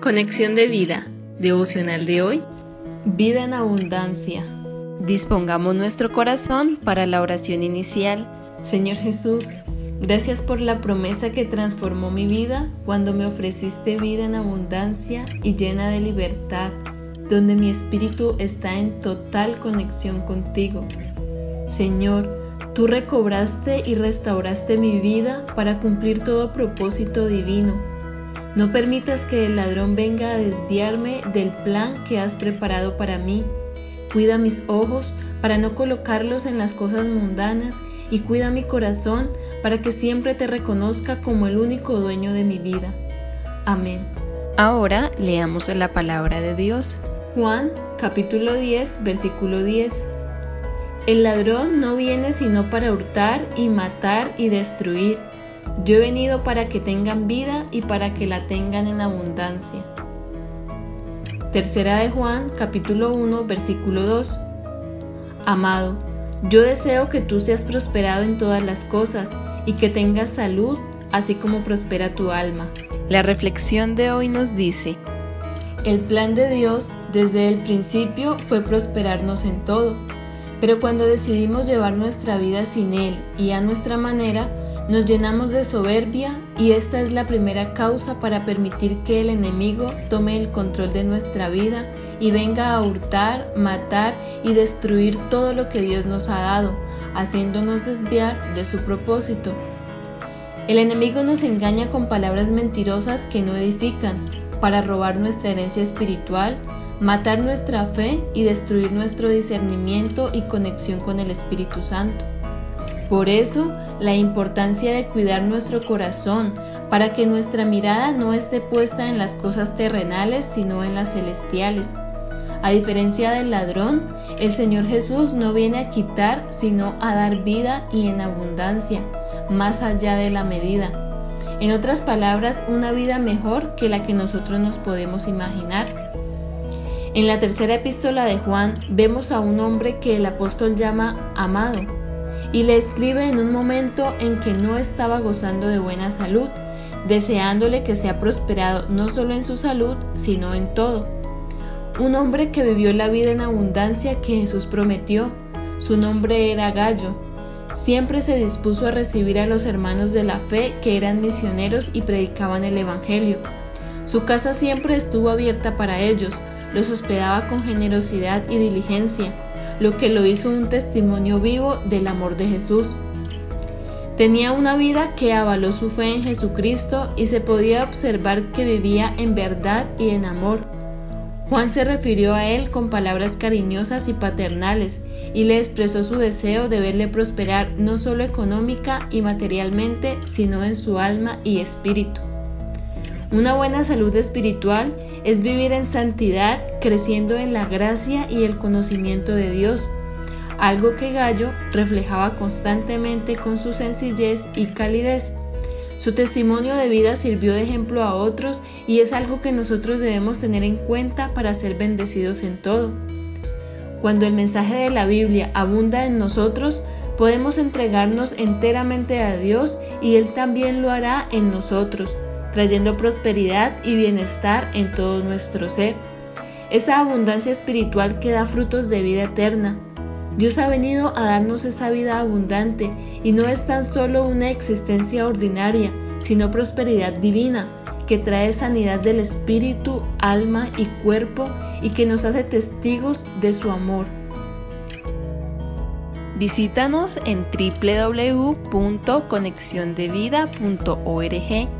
Conexión de vida, devocional de hoy. Vida en abundancia. Dispongamos nuestro corazón para la oración inicial. Señor Jesús, gracias por la promesa que transformó mi vida cuando me ofreciste vida en abundancia y llena de libertad, donde mi espíritu está en total conexión contigo. Señor, tú recobraste y restauraste mi vida para cumplir todo propósito divino no permitas que el ladrón venga a desviarme del plan que has preparado para mí. Cuida mis ojos para no colocarlos en las cosas mundanas y cuida mi corazón para que siempre te reconozca como el único dueño de mi vida. Amén. Ahora leamos la palabra de Dios. Juan capítulo 10 versículo 10. El ladrón no viene sino para hurtar y matar y destruir. Yo he venido para que tengan vida y para que la tengan en abundancia. Tercera de Juan, capítulo 1, versículo 2. Amado, yo deseo que tú seas prosperado en todas las cosas y que tengas salud, así como prospera tu alma. La reflexión de hoy nos dice, el plan de Dios desde el principio fue prosperarnos en todo, pero cuando decidimos llevar nuestra vida sin Él y a nuestra manera, nos llenamos de soberbia y esta es la primera causa para permitir que el enemigo tome el control de nuestra vida y venga a hurtar, matar y destruir todo lo que Dios nos ha dado, haciéndonos desviar de su propósito. El enemigo nos engaña con palabras mentirosas que no edifican, para robar nuestra herencia espiritual, matar nuestra fe y destruir nuestro discernimiento y conexión con el Espíritu Santo. Por eso, la importancia de cuidar nuestro corazón para que nuestra mirada no esté puesta en las cosas terrenales, sino en las celestiales. A diferencia del ladrón, el Señor Jesús no viene a quitar, sino a dar vida y en abundancia, más allá de la medida. En otras palabras, una vida mejor que la que nosotros nos podemos imaginar. En la tercera epístola de Juan vemos a un hombre que el apóstol llama amado y le escribe en un momento en que no estaba gozando de buena salud, deseándole que sea prosperado no solo en su salud, sino en todo. Un hombre que vivió la vida en abundancia que Jesús prometió. Su nombre era Gallo. Siempre se dispuso a recibir a los hermanos de la fe que eran misioneros y predicaban el Evangelio. Su casa siempre estuvo abierta para ellos, los hospedaba con generosidad y diligencia lo que lo hizo un testimonio vivo del amor de Jesús. Tenía una vida que avaló su fe en Jesucristo y se podía observar que vivía en verdad y en amor. Juan se refirió a él con palabras cariñosas y paternales y le expresó su deseo de verle prosperar no solo económica y materialmente, sino en su alma y espíritu. Una buena salud espiritual es vivir en santidad, creciendo en la gracia y el conocimiento de Dios, algo que Gallo reflejaba constantemente con su sencillez y calidez. Su testimonio de vida sirvió de ejemplo a otros y es algo que nosotros debemos tener en cuenta para ser bendecidos en todo. Cuando el mensaje de la Biblia abunda en nosotros, podemos entregarnos enteramente a Dios y Él también lo hará en nosotros trayendo prosperidad y bienestar en todo nuestro ser. Esa abundancia espiritual que da frutos de vida eterna. Dios ha venido a darnos esa vida abundante y no es tan solo una existencia ordinaria, sino prosperidad divina que trae sanidad del espíritu, alma y cuerpo y que nos hace testigos de su amor. Visítanos en www.conexiondevida.org